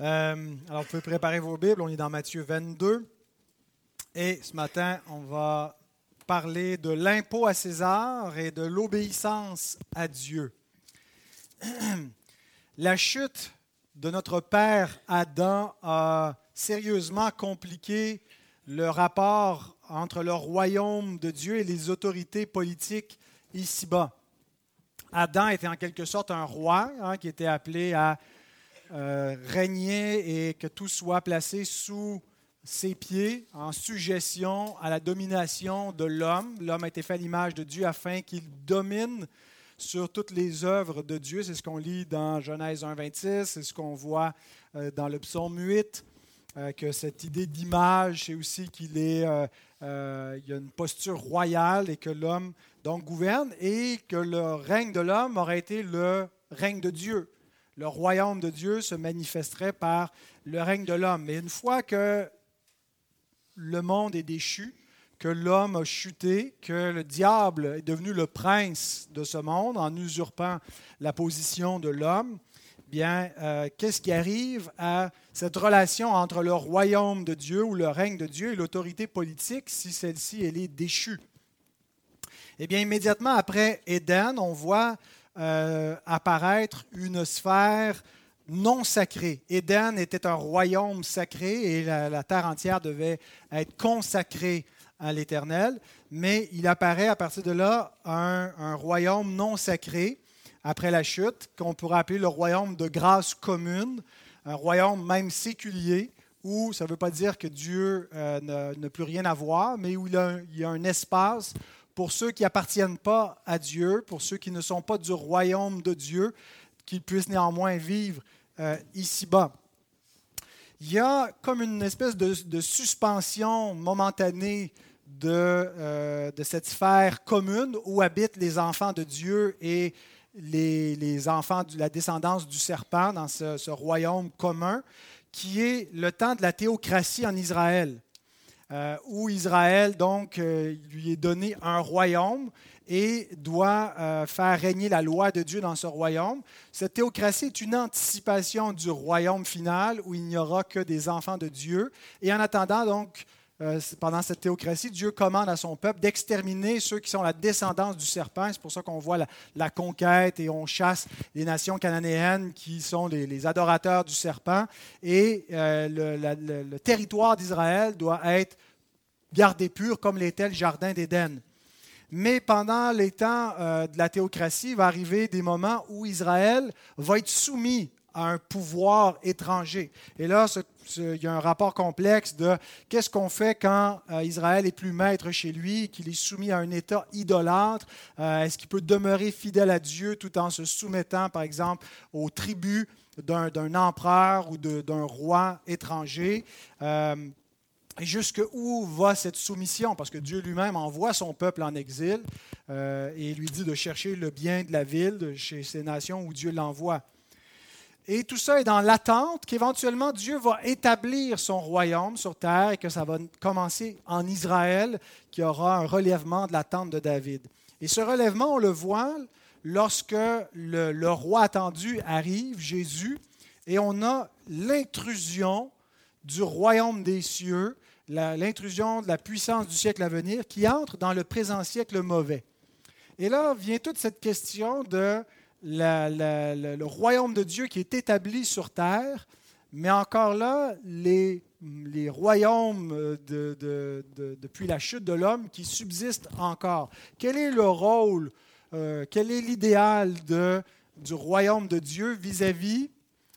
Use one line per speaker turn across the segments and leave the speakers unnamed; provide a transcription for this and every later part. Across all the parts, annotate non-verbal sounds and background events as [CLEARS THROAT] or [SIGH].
Euh, alors, vous pouvez préparer vos Bibles. On est dans Matthieu 22. Et ce matin, on va parler de l'impôt à César et de l'obéissance à Dieu. [CLEARS THROAT] La chute de notre père Adam a sérieusement compliqué le rapport entre le royaume de Dieu et les autorités politiques ici-bas. Adam était en quelque sorte un roi hein, qui était appelé à euh, régner et que tout soit placé sous ses pieds, en suggestion à la domination de l'homme. L'homme a été fait à l'image de Dieu afin qu'il domine sur toutes les œuvres de Dieu. C'est ce qu'on lit dans Genèse 1, 26, c'est ce qu'on voit euh, dans le psaume 8, euh, que cette idée d'image, c'est aussi qu'il est, il y a une posture royale et que l'homme donc gouverne et que le règne de l'homme aurait été le règne de Dieu le royaume de Dieu se manifesterait par le règne de l'homme. Mais une fois que le monde est déchu, que l'homme a chuté, que le diable est devenu le prince de ce monde en usurpant la position de l'homme, bien, euh, qu'est-ce qui arrive à cette relation entre le royaume de Dieu ou le règne de Dieu et l'autorité politique si celle-ci elle est déchue? Eh bien, immédiatement après Éden, on voit euh, apparaître une sphère non sacrée. Éden était un royaume sacré et la, terre entière devait être consacrée à l'Éternel, mais il apparaît à partir de là un, royaume non sacré après la chute, qu'on pourrait appeler le royaume de grâce commune, un royaume même séculier, où ça ne veut pas dire que Dieu euh, n'a plus rien à voir, mais où il y a un espace pour ceux qui n'appartiennent pas à Dieu, pour ceux qui ne sont pas du royaume de Dieu, qu'ils puissent néanmoins vivre euh, ici-bas. Il y a comme une espèce de, suspension momentanée de, euh, de, cette sphère commune où habitent les enfants de Dieu et les, enfants de la descendance du serpent dans ce royaume commun, qui est le temps de la théocratie en Israël. Euh, où Israël, donc, euh, lui est donné un royaume et doit euh, faire régner la loi de Dieu dans ce royaume. Cette théocratie est une anticipation du royaume final où il n'y aura que des enfants de Dieu. Et en attendant, donc, pendant cette théocratie, Dieu commande à son peuple d'exterminer ceux qui sont la descendance du serpent. C'est pour ça qu'on voit la, conquête et on chasse les nations cananéennes qui sont les, adorateurs du serpent. Et le, le territoire d'Israël doit être gardé pur comme l'était le jardin d'Éden. Mais pendant les temps euh, de la théocratie, il va arriver des moments où Israël va être soumis à un pouvoir étranger. Et là, il y a un rapport complexe de qu'est-ce qu'on fait quand euh, Israël est plus maître chez lui, qu'il est soumis à un État idolâtre. Euh, est-ce qu'il peut demeurer fidèle à Dieu tout en se soumettant, par exemple, aux tribus d'un empereur ou d'un roi étranger? Et jusqu'où va cette soumission? Parce que Dieu lui-même envoie son peuple en exil euh, et lui dit de chercher le bien de la ville chez ces nations où Dieu l'envoie. Et tout ça est dans l'attente qu'éventuellement Dieu va établir son royaume sur terre et que ça va commencer en Israël, qui aura un relèvement de la tente de David. Et ce relèvement, on le voit lorsque le roi attendu arrive, Jésus, et on a l'intrusion du royaume des cieux l'intrusion de la puissance du siècle à venir qui entre dans le présent siècle mauvais. Et là vient toute cette question de le royaume de Dieu qui est établi sur terre, mais encore là, les, royaumes de, depuis la chute de l'homme qui subsistent encore. Quel est le rôle, euh, quel est l'idéal du royaume de Dieu vis-à-vis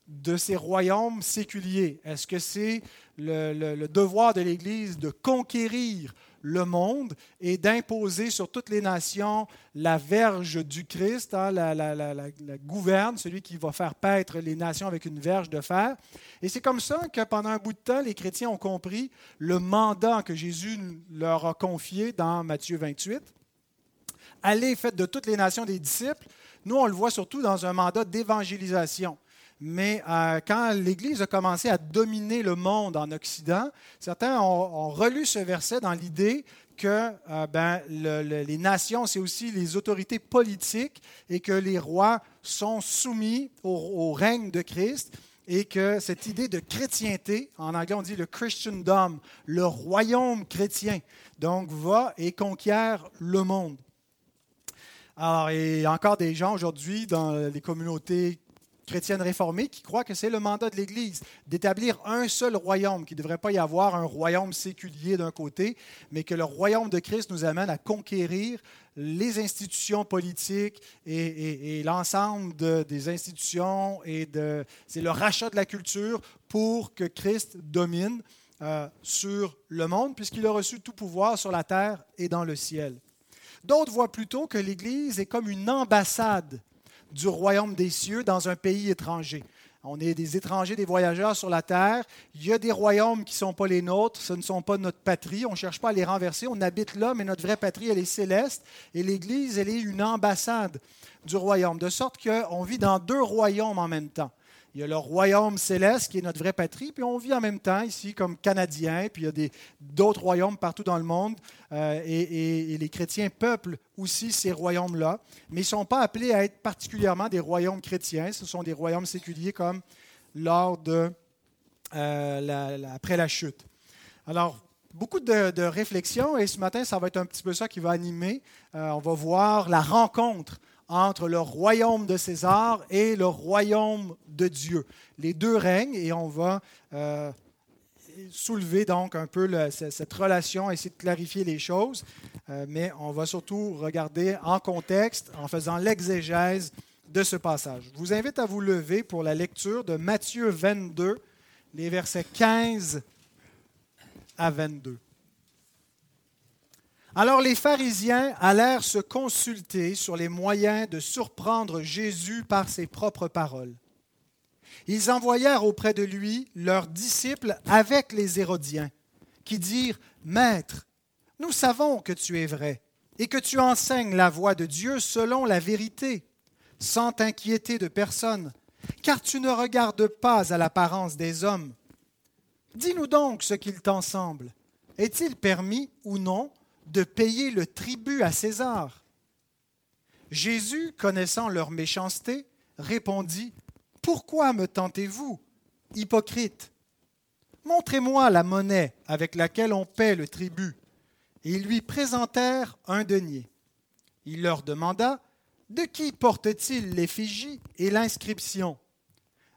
de ces royaumes séculiers? Est-ce que c'est le, devoir de l'Église de conquérir le monde et d'imposer sur toutes les nations la verge du Christ, hein, la, la, gouverne, celui qui va faire paître les nations avec une verge de fer. Et c'est comme ça que pendant un bout de temps, les chrétiens ont compris le mandat que Jésus leur a confié dans Matthieu 28. Allez, faites de toutes les nations des disciples. Nous, on le voit surtout dans un mandat d'évangélisation. Mais euh, quand l'Église a commencé à dominer le monde en Occident, certains ont, relu ce verset dans l'idée que euh, ben, les nations, c'est aussi les autorités politiques et que les rois sont soumis au, règne de Christ et que cette idée de chrétienté, en anglais on dit le Christendom, le royaume chrétien, donc va et conquiert le monde. Alors, il y a encore des gens aujourd'hui dans les communautés chrétiennes réformées qui croient que c'est le mandat de l'Église d'établir un seul royaume, qu'il ne devrait pas y avoir un royaume séculier d'un côté, mais que le royaume de Christ nous amène à conquérir les institutions politiques et, l'ensemble des institutions et de, c'est le rachat de la culture pour que Christ domine euh, sur le monde, puisqu'il a reçu tout pouvoir sur la terre et dans le ciel. D'autres voient plutôt que l'Église est comme une ambassade du royaume des cieux dans un pays étranger. On est des étrangers, des voyageurs sur la terre. Il y a des royaumes qui ne sont pas les nôtres, ce ne sont pas notre patrie. On ne cherche pas à les renverser. On habite là, mais notre vraie patrie, elle est céleste. Et l'Église, elle est une ambassade du royaume. De sorte qu'on vit dans deux royaumes en même temps. Il y a le royaume céleste qui est notre vraie patrie, puis on vit en même temps ici comme Canadiens, puis il y a d'autres royaumes partout dans le monde, euh, et, les chrétiens peuplent aussi ces royaumes-là, mais ils ne sont pas appelés à être particulièrement des royaumes chrétiens, ce sont des royaumes séculiers comme lors de, euh, après la chute. Alors, beaucoup de, réflexions, et ce matin, ça va être un petit peu ça qui va animer. Euh, on va voir la rencontre entre le royaume de César et le royaume de Dieu. Les deux règnent et on va euh, soulever donc un peu cette relation, essayer de clarifier les choses, euh, mais on va surtout regarder en contexte en faisant l'exégèse de ce passage. Je vous invite à vous lever pour la lecture de Matthieu 22, les versets 15 à 22. Alors les pharisiens allèrent se consulter sur les moyens de surprendre Jésus par ses propres paroles. Ils envoyèrent auprès de lui leurs disciples avec les Hérodiens, qui dirent, Maître, nous savons que tu es vrai et que tu enseignes la voie de Dieu selon la vérité, sans t'inquiéter de personne, car tu ne regardes pas à l'apparence des hommes. Dis-nous donc ce qu'il t'en semble. Est-il permis ou non de payer le tribut à César. Jésus, connaissant leur méchanceté, répondit, Pourquoi me tentez-vous, hypocrite? Montrez-moi la monnaie avec laquelle on paie le tribut. Et ils lui présentèrent un denier. Il leur demanda, De qui porte-t-il l'effigie et l'inscription?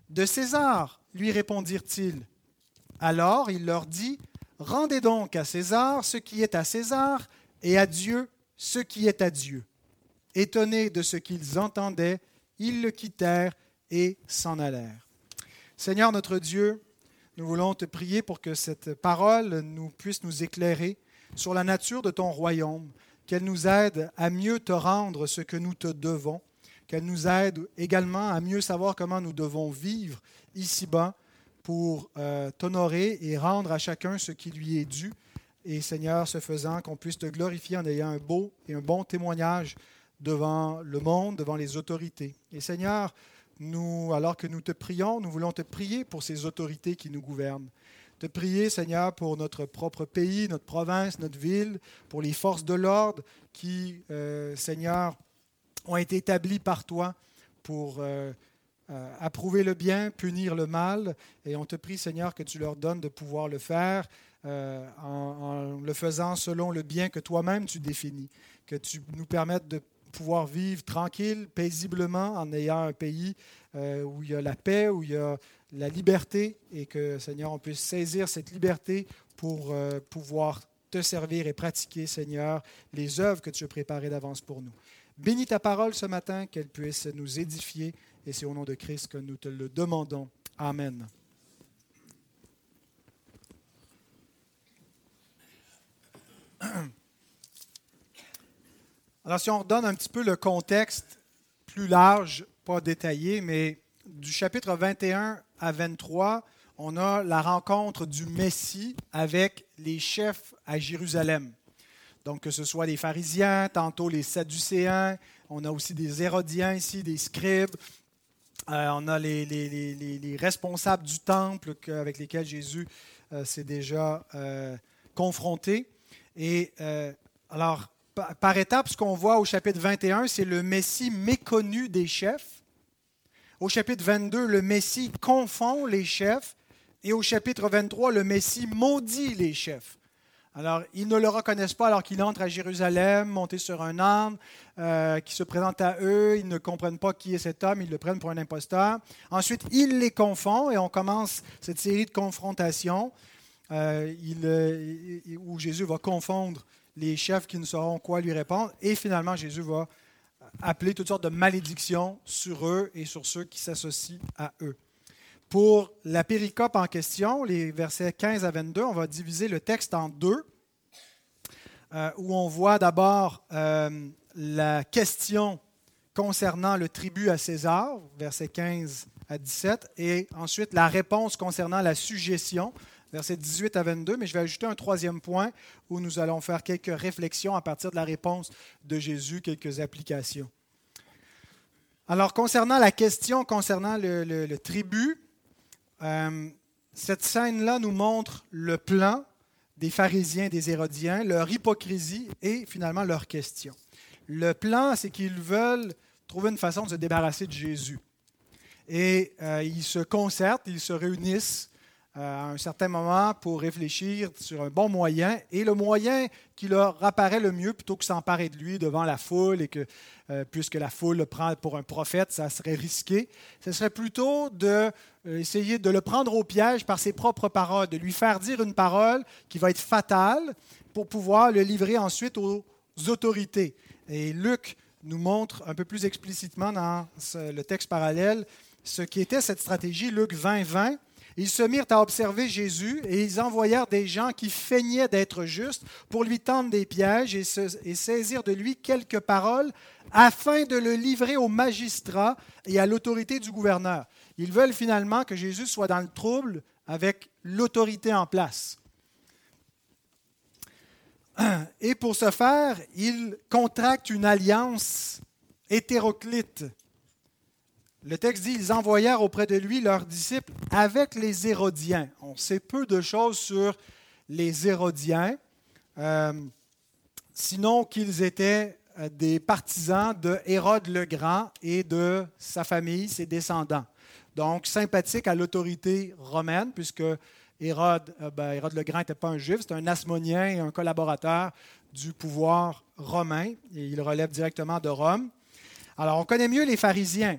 De César, lui répondirent-ils. Alors il leur dit, Rendez donc à César ce qui est à César et à Dieu ce qui est à Dieu. Étonnés de ce qu'ils entendaient, ils le quittèrent et s'en allèrent. Seigneur notre Dieu, nous voulons te prier pour que cette parole nous puisse nous éclairer sur la nature de ton royaume, qu'elle nous aide à mieux te rendre ce que nous te devons, qu'elle nous aide également à mieux savoir comment nous devons vivre ici-bas pour euh, t'honorer et rendre à chacun ce qui lui est dû. Et Seigneur, ce faisant, qu'on puisse te glorifier en ayant un beau et un bon témoignage devant le monde, devant les autorités. Et Seigneur, nous, alors que nous te prions, nous voulons te prier pour ces autorités qui nous gouvernent. Te prier, Seigneur, pour notre propre pays, notre province, notre ville, pour les forces de l'ordre qui, euh, Seigneur, ont été établies par toi pour euh, euh, approuver le bien, punir le mal. Et on te prie, Seigneur, que tu leur donnes de pouvoir le faire euh, en, le faisant selon le bien que toi-même tu définis. Que tu nous permettes de pouvoir vivre tranquille, paisiblement, en ayant un pays euh, où il y a la paix, où il y a la liberté, et que, Seigneur, on puisse saisir cette liberté pour pouvoir te servir et pratiquer, Seigneur, les œuvres que tu as préparées d'avance pour nous. Bénis ta parole ce matin, qu'elle puisse nous édifier et c'est au nom de Christ que nous te le demandons. Amen. [CLEARS THROAT] Alors si on redonne un petit peu le contexte plus large, pas détaillé, mais du chapitre 21 à 23, on a la rencontre du Messie avec les chefs à Jérusalem. Donc, que ce soit les pharisiens, tantôt les sadducéens, on a aussi des hérodiens ici, des scribes, on a les, responsables du temple avec lesquels Jésus euh, s'est déjà euh, confronté. Et alors, par, étapes, ce qu'on voit au chapitre 21, c'est le Messie méconnu des chefs, Au chapitre 22, le Messie confond les chefs. Et au chapitre 23, le Messie maudit les chefs. Alors, ils ne le reconnaissent pas alors qu'il entre à Jérusalem, monté sur un âne, euh, qui se présente à eux. Ils ne comprennent pas qui est cet homme, ils le prennent pour un imposteur. Ensuite, il les confond et on commence cette série de confrontations euh, euh, où Jésus va confondre les chefs qui ne sauront quoi lui répondre. Et finalement, Jésus va appeler toutes sortes de malédictions sur eux et sur ceux qui s'associent à eux. Pour la péricope en question, les versets 15 à 22, on va diviser le texte en deux, euh, où on voit d'abord euh, la question concernant le tribut à César, versets 15 à 17, et ensuite la réponse concernant la suggestion, versets 18 à 22, mais je vais ajouter un troisième point où nous allons faire quelques réflexions à partir de la réponse de Jésus, quelques applications. Alors, concernant la question concernant le tribut, euh, cette scène-là nous montre le plan des pharisiens des hérodiens, leur hypocrisie et finalement leur question. Le plan, c'est qu'ils veulent trouver une façon de se débarrasser de Jésus. Et euh, ils se concertent, ils se réunissent euh, à un certain moment pour réfléchir sur un bon moyen. Et le moyen qui leur apparaît le mieux, plutôt que s'emparer de lui devant la foule, et que puisque la foule le prend pour un prophète, ça serait risqué, ce serait plutôt d'essayer de, de le prendre au piège par ses propres paroles, de lui faire dire une parole qui va être fatale pour pouvoir le livrer ensuite aux autorités. Et Luc nous montre un peu plus explicitement dans le texte parallèle ce qui était cette stratégie. Luc 20, 20 ils se mirent à observer Jésus et ils envoyèrent des gens qui feignaient d'être justes pour lui tendre des pièges et, saisir de lui quelques paroles afin de le livrer aux magistrats et à l'autorité du gouverneur. Ils veulent finalement que Jésus soit dans le trouble avec l'autorité en place. [CLEARS THROAT] Et pour ce faire, ils contractent une alliance hétéroclite le texte dit, ils envoyèrent auprès de lui leurs disciples avec les Hérodiens. On sait peu de choses sur les Hérodiens, euh, sinon qu'ils étaient euh, des partisans de Hérode le Grand et de sa famille, ses descendants. Donc, sympathiques à l'autorité romaine, puisque Hérode, euh, ben, Hérode le Grand n'était pas un juif, c'était un asmonien et un collaborateur du pouvoir romain, et il relève directement de Rome. Alors, on connaît mieux les pharisiens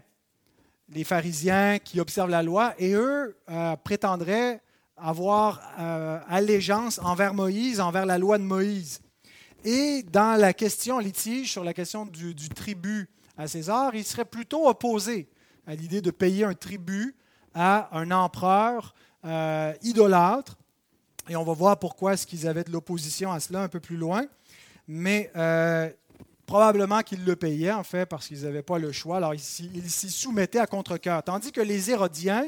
les pharisiens qui observent la loi, et eux euh, prétendraient avoir euh, allégeance envers Moïse, envers la loi de Moïse. Et dans la question litige sur la question du, tribut à César, ils seraient plutôt opposés à l'idée de payer un tribut à un empereur euh, idolâtre. Et on va voir pourquoi est-ce qu'ils avaient de l'opposition à cela un peu plus loin. Mais Probablement qu'ils le payaient, en fait, parce qu'ils n'avaient pas le choix. Alors, ils s'y soumettaient à contre-cœur. Tandis que les Hérodiens,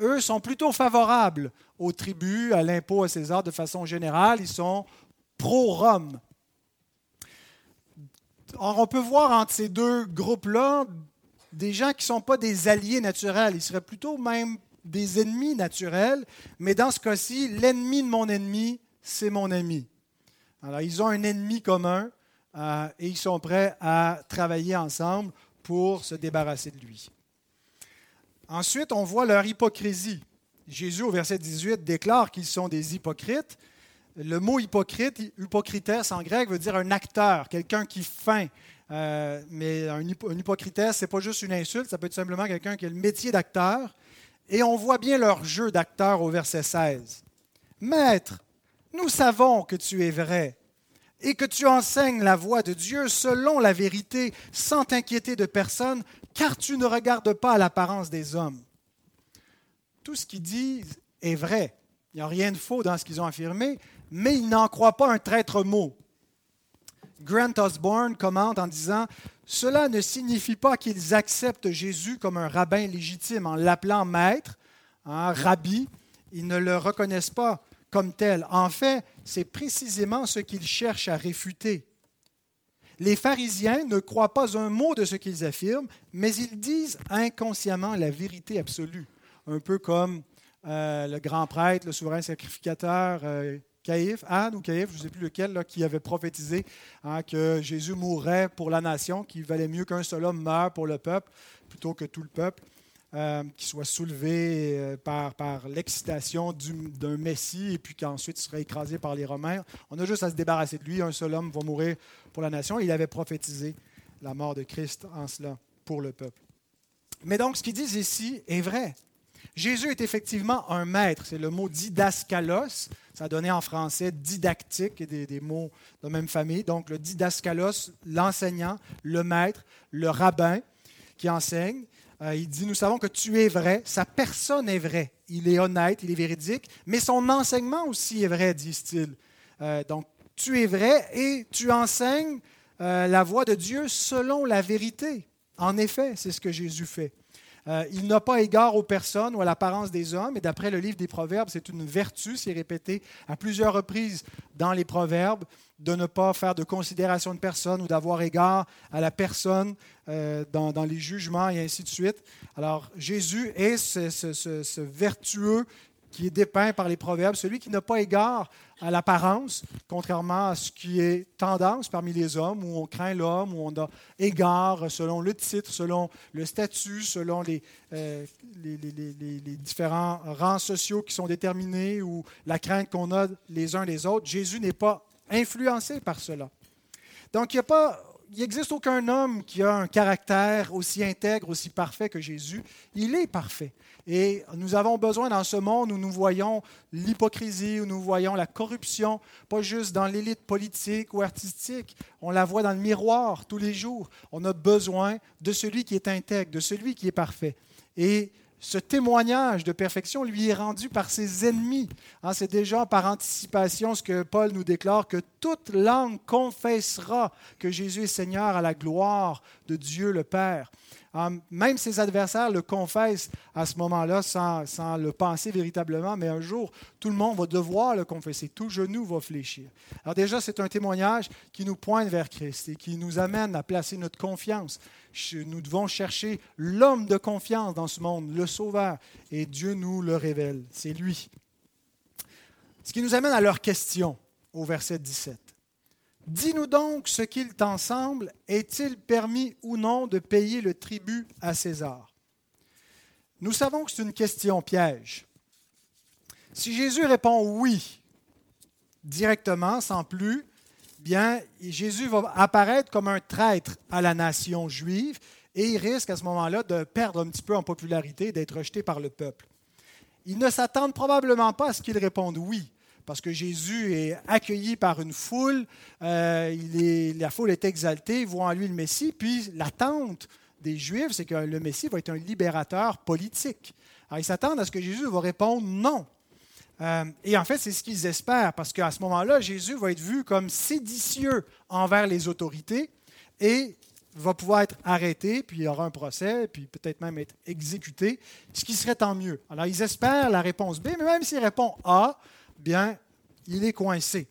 eux, sont plutôt favorables au tribut, à l'impôt à César de façon générale. Ils sont pro-Rome. Or, on peut voir entre ces deux groupes-là des gens qui ne sont pas des alliés naturels. Ils seraient plutôt même des ennemis naturels. Mais dans ce cas-ci, l'ennemi de mon ennemi, c'est mon ami. Alors, ils ont un ennemi commun euh, et ils sont prêts à travailler ensemble pour se débarrasser de lui. Ensuite, on voit leur hypocrisie. Jésus, au verset 18, déclare qu'ils sont des hypocrites. Le mot hypocrite, hypocrites en grec, veut dire un acteur, quelqu'un qui feint. Euh, mais un, hypocrite, ce n'est pas juste une insulte, ça peut être simplement quelqu'un qui a le métier d'acteur. Et on voit bien leur jeu d'acteur au verset 16. Maître, nous savons que tu es vrai et que tu enseignes la voie de Dieu selon la vérité, sans t'inquiéter de personne, car tu ne regardes pas l'apparence des hommes. Tout ce qu'ils disent est vrai. Il n'y a rien de faux dans ce qu'ils ont affirmé, mais ils n'en croient pas un traître mot. Grant Osborne commente en disant Cela ne signifie pas qu'ils acceptent Jésus comme un rabbin légitime en l'appelant maître, un rabbi. Ils ne le reconnaissent pas comme tel. En fait, c'est précisément ce qu'ils cherchent à réfuter. Les pharisiens ne croient pas un mot de ce qu'ils affirment, mais ils disent inconsciemment la vérité absolue, un peu comme euh, le grand prêtre, le souverain sacrificateur euh, Caïphe, Anne ou Caïphe, je ne sais plus lequel, qui avait prophétisé hein, que Jésus mourrait pour la nation, qu'il valait mieux qu'un seul homme meure pour le peuple plutôt que tout le peuple. euh, qui soit soulevé euh, par, l'excitation d'un Messie et puis qu'ensuite il serait écrasé par les Romains. On a juste à se débarrasser de lui. Un seul homme va mourir pour la nation. Il avait prophétisé la mort de Christ en cela pour le peuple. Mais donc, ce qu'ils disent ici est vrai. Jésus est effectivement un maître. C'est le mot didaskalos. Ça donné en français didactique, des, des mots de même famille. Donc, le didaskalos, l'enseignant, le maître, le rabbin qui enseigne. Euh, il dit, nous savons que tu es vrai, sa personne est vraie. Il est honnête, il est véridique, mais son enseignement aussi est vrai, disent-ils. Euh, donc, tu es vrai et tu enseignes euh, la voix de Dieu selon la vérité. En effet, c'est ce que Jésus fait. Euh, il n'a pas égard aux personnes ou à l'apparence des hommes, et d'après le livre des Proverbes, c'est une vertu, c'est répété à plusieurs reprises dans les Proverbes, de ne pas faire de considération de personne ou d'avoir égard à la personne euh, dans, les jugements et ainsi de suite. Alors Jésus est ce vertueux qui est dépeint par les proverbes, celui qui n'a pas égard à l'apparence, contrairement à ce qui est tendance parmi les hommes, où on craint l'homme, où on a égard selon le titre, selon le statut, selon les, euh, différents rangs sociaux qui sont déterminés, ou la crainte qu'on a les uns les autres. Jésus n'est pas influencé par cela. Donc, il n'y a pas il n'existe aucun homme qui a un caractère aussi intègre, aussi parfait que Jésus. Il est parfait. Et nous avons besoin dans ce monde où nous voyons l'hypocrisie, où nous voyons la corruption, pas juste dans l'élite politique ou artistique, on la voit dans le miroir tous les jours. On a besoin de celui qui est intègre, de celui qui est parfait. Et ce témoignage de perfection lui est rendu par ses ennemis. Hein, c'est déjà par anticipation ce que Paul nous déclare, que toute langue confessera que Jésus est Seigneur à la gloire de Dieu le Père. Hein, même ses adversaires le confessent à ce moment-là sans, sans, le penser véritablement, mais un jour, tout le monde va devoir le confesser, tout genou va fléchir. Alors déjà, c'est un témoignage qui nous pointe vers Christ et qui nous amène à placer notre confiance nous devons chercher l'homme de confiance dans ce monde, le Sauveur, et Dieu nous le révèle. C'est lui. Ce qui nous amène à leur question au verset 17. Dis-nous donc ce qu'il t'en semble, est-il permis ou non de payer le tribut à César? Nous savons que c'est une question piège. Si Jésus répond oui, directement, sans plus, bien, Jésus va apparaître comme un traître à la nation juive et il risque à ce moment-là de perdre un petit peu en popularité, d'être rejeté par le peuple. Ils ne s'attendent probablement pas à ce qu'il réponde oui, parce que Jésus est accueilli par une foule, euh, la foule est exaltée, voient en lui le Messie, puis l'attente des Juifs, c'est que le Messie va être un libérateur politique. Alors ils s'attendent à ce que Jésus va répondre non. Euh, et en fait, c'est ce qu'ils espèrent, parce qu'à ce moment-là, Jésus va être vu comme séditieux envers les autorités et va pouvoir être arrêté, puis il y aura un procès, puis peut-être même être exécuté, ce qui serait tant mieux. Alors, ils espèrent la réponse B, mais même s'il répond A, bien, il est coincé.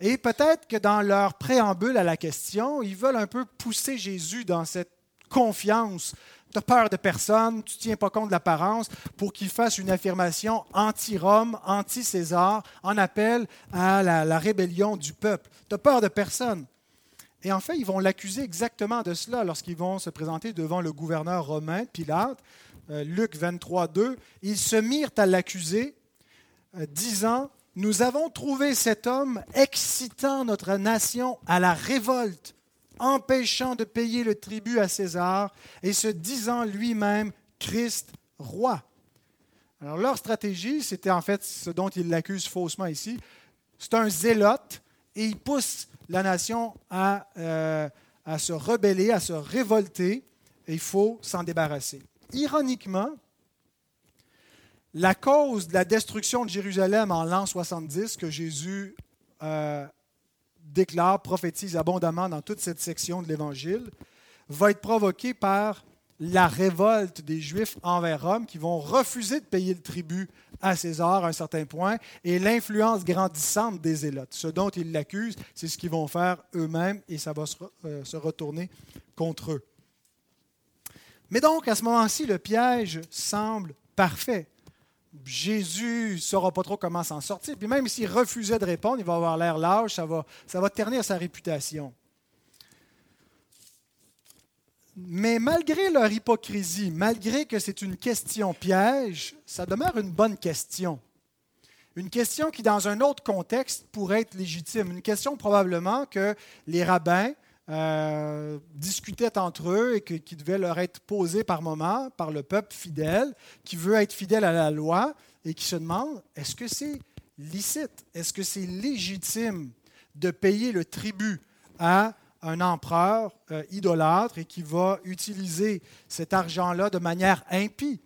Et peut-être que dans leur préambule à la question, ils veulent un peu pousser Jésus dans cette confiance tu as peur de personne, tu ne tiens pas compte de l'apparence, pour qu'il fasse une affirmation anti-Rome, anti-César, en appel à la, rébellion du peuple. Tu as peur de personne. Et en fait, ils vont l'accuser exactement de cela lorsqu'ils vont se présenter devant le gouverneur romain, Pilate. Euh, Luc 23, 2. Ils se mirent à l'accuser, disant Nous avons trouvé cet homme excitant notre nation à la révolte empêchant de payer le tribut à César et se disant lui-même Christ roi. Alors leur stratégie, c'était en fait ce dont ils l'accusent faussement ici, c'est un zélote et il pousse la nation à, euh, à se rebeller, à se révolter, et il faut s'en débarrasser. Ironiquement, la cause de la destruction de Jérusalem en l'an 70 que Jésus euh, déclare, prophétise abondamment dans toute cette section de l'Évangile, va être provoqué par la révolte des Juifs envers Rome qui vont refuser de payer le tribut à César à un certain point et l'influence grandissante des Zélotes. Ce dont ils l'accusent, c'est ce qu'ils vont faire eux-mêmes et ça va se, euh, se retourner contre eux. Mais donc, à ce moment-ci, le piège semble parfait. Jésus ne saura pas trop comment s'en sortir. Puis même s'il refusait de répondre, il va avoir l'air lâche, ça va, ça va ternir sa réputation. Mais malgré leur hypocrisie, malgré que c'est une question piège, ça demeure une bonne question. Une question qui, dans un autre contexte, pourrait être légitime. Une question probablement que les rabbins euh, discutaient entre eux et qui devait leur être posée par moment par le peuple fidèle, qui veut être fidèle à la loi et qui se demande, est-ce que c'est licite? Est-ce que c'est légitime de payer le tribut à un empereur euh, idolâtre et qui va utiliser cet argent-là de manière impie?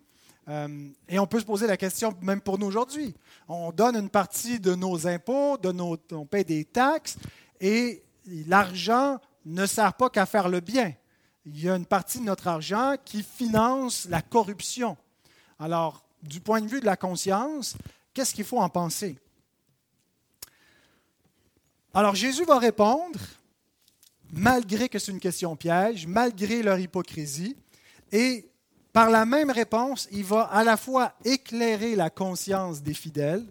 Euh, et on peut se poser la question même pour nous aujourd'hui. On donne une partie de nos impôts, de on paie des taxes, et l'argent ne sert pas qu'à faire le bien. Il y a une partie de notre argent qui finance la corruption. Alors, du point de vue de la conscience, qu'est-ce qu'il faut en penser? Alors Jésus va répondre, malgré que c'est une question piège, malgré leur hypocrisie, et par la même réponse, il va à la fois éclairer la conscience des fidèles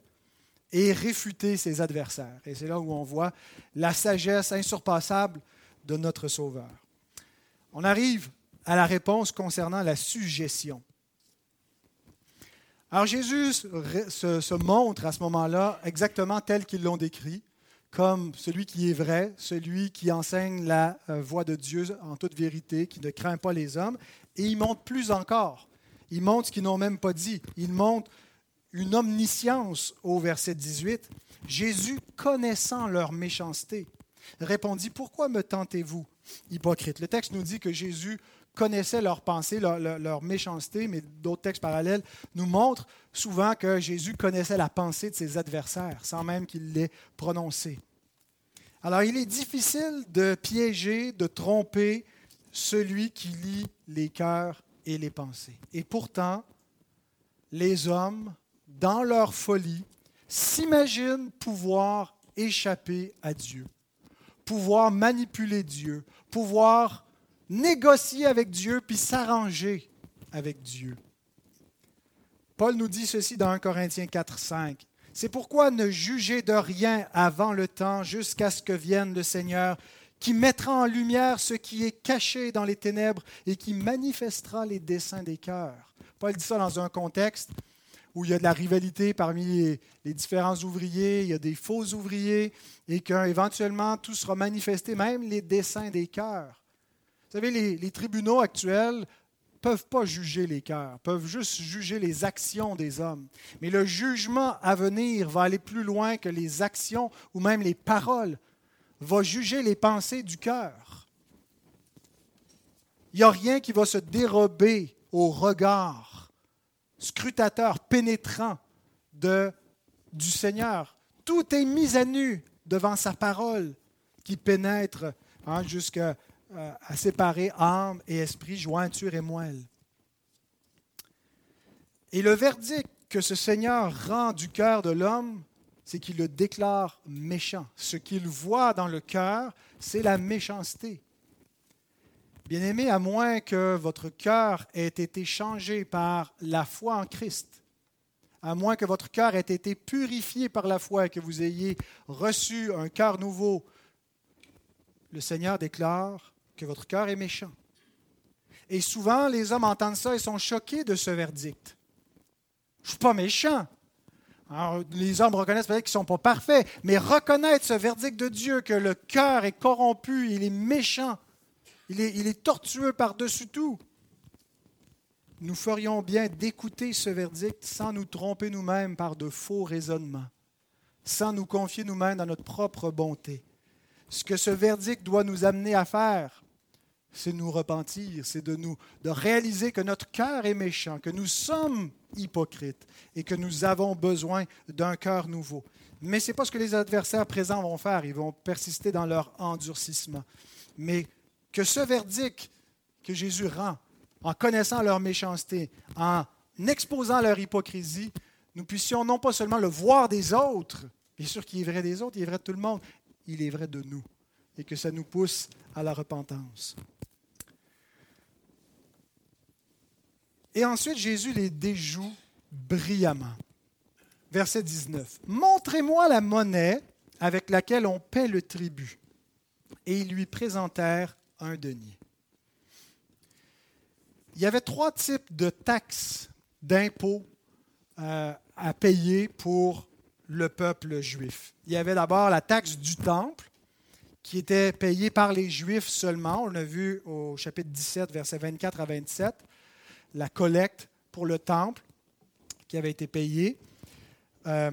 et réfuter ses adversaires. Et c'est là où on voit la sagesse insurpassable de notre Sauveur. On arrive à la réponse concernant la suggestion. Alors Jésus se, montre à ce moment-là exactement tel qu'ils l'ont décrit comme celui qui est vrai, celui qui enseigne la euh, voix de Dieu en toute vérité, qui ne craint pas les hommes. Et il montre plus encore. Il montre ce qu'ils n'ont même pas dit. Il montre une omniscience au verset 18. Jésus, connaissant leur méchanceté, répondit, Pourquoi me tentez-vous, hypocrite Le texte nous dit que Jésus connaissait leurs pensées, leur, méchanceté, mais d'autres textes parallèles nous montrent souvent que Jésus connaissait la pensée de ses adversaires sans même qu'il l'ait prononcée. Alors il est difficile de piéger, de tromper celui qui lit les cœurs et les pensées. Et pourtant, les hommes, dans leur folie, s'imaginent pouvoir échapper à Dieu, pouvoir manipuler Dieu, pouvoir négocier avec Dieu puis s'arranger avec Dieu. Paul nous dit ceci dans 1 Corinthiens 4, 5. C'est pourquoi ne jugez de rien avant le temps jusqu'à ce que vienne le Seigneur qui mettra en lumière ce qui est caché dans les ténèbres et qui manifestera les desseins des cœurs. Paul dit ça dans un contexte où il y a de la rivalité parmi les, différents ouvriers, il y a des faux ouvriers, et qu'éventuellement tout sera manifesté, même les desseins des cœurs. Vous savez, les, tribunaux actuels ne peuvent pas juger les cœurs, peuvent juste juger les actions des hommes. Mais le jugement à venir va aller plus loin que les actions ou même les paroles, va juger les pensées du cœur. Il n'y a rien qui va se dérober au regard scrutateur, pénétrant de, du Seigneur. Tout est mis à nu devant sa parole qui pénètre hein, jusqu'à euh, séparer âme et esprit, jointure et moelle. Et le verdict que ce Seigneur rend du cœur de l'homme, c'est qu'il le déclare méchant. Ce qu'il voit dans le cœur, c'est la méchanceté. Bien-aimé, à moins que votre cœur ait été changé par la foi en Christ, à moins que votre cœur ait été purifié par la foi et que vous ayez reçu un cœur nouveau, le Seigneur déclare que votre cœur est méchant. Et souvent, les hommes entendent ça et sont choqués de ce verdict. Je ne suis pas méchant. Les hommes reconnaissent peut-être qu'ils ne sont pas parfaits, mais reconnaître ce verdict de Dieu, que le cœur est corrompu, il est méchant, il est, tortueux par-dessus tout. Nous ferions bien d'écouter ce verdict sans nous tromper nous-mêmes par de faux raisonnements, sans nous confier nous-mêmes dans notre propre bonté. Ce que ce verdict doit nous amener à faire, c'est nous repentir, c'est de nous de réaliser que notre cœur est méchant, que nous sommes hypocrites et que nous avons besoin d'un cœur nouveau. Mais ce n'est pas ce que les adversaires présents vont faire, ils vont persister dans leur endurcissement. Mais que ce verdict que Jésus rend, en connaissant leur méchanceté, en exposant leur hypocrisie, nous puissions non pas seulement le voir des autres, bien sûr qu'il est vrai des autres, il est vrai de tout le monde, il est vrai de nous, et que ça nous pousse à la repentance. Et ensuite, Jésus les déjoue brillamment. Verset 19. Montrez-moi la monnaie avec laquelle on paie le tribut. Et ils lui présentèrent un denier. il y avait trois types de taxes, d'impôts euh, à payer pour le peuple juif. Il y avait d'abord la taxe du temple, qui était payée par les Juifs seulement. On l'a vu au chapitre 17, versets 24 à 27, la collecte pour le temple qui avait été payée. Euh,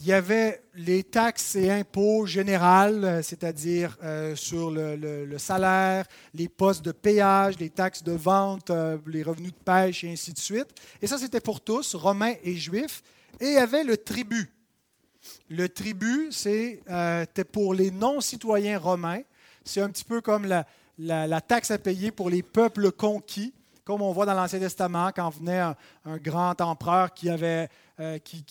il y avait les taxes et impôts généraux, euh, c'est-à-dire euh, sur le, salaire, les postes de péage, les taxes de vente, les revenus de pêche et ainsi de suite. Et ça, c'était pour tous, romains et juifs. Et il y avait le tribut. Le tribut, c'était euh, pour les non-citoyens romains. C'est un petit peu comme la, taxe à payer pour les peuples conquis, comme on voit dans l'Ancien Testament quand venait un, grand empereur qui, avait, euh, qui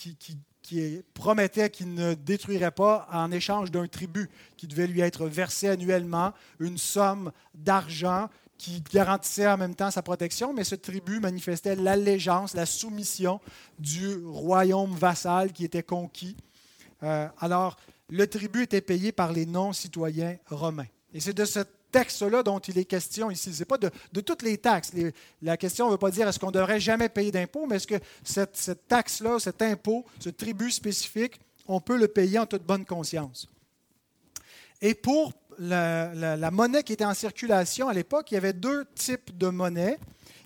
promettait qu'il ne détruirait pas en échange d'un tribut qui devait lui être versé annuellement, une somme d'argent qui garantissait en même temps sa protection, mais ce tribut manifestait l'allégeance, la soumission du royaume vassal qui était conquis. Euh, alors, le tribut était payé par les non-citoyens romains. Et c'est de texte-là dont il est question ici. Ce n'est pas de, toutes les taxes. la question ne veut pas dire est-ce qu'on ne devrait jamais payer d'impôts, mais est-ce que cette, cette taxe-là, cet impôt, ce tribut spécifique, on peut le payer en toute bonne conscience? Et pour la, monnaie qui était en circulation à l'époque, il y avait deux types de monnaie.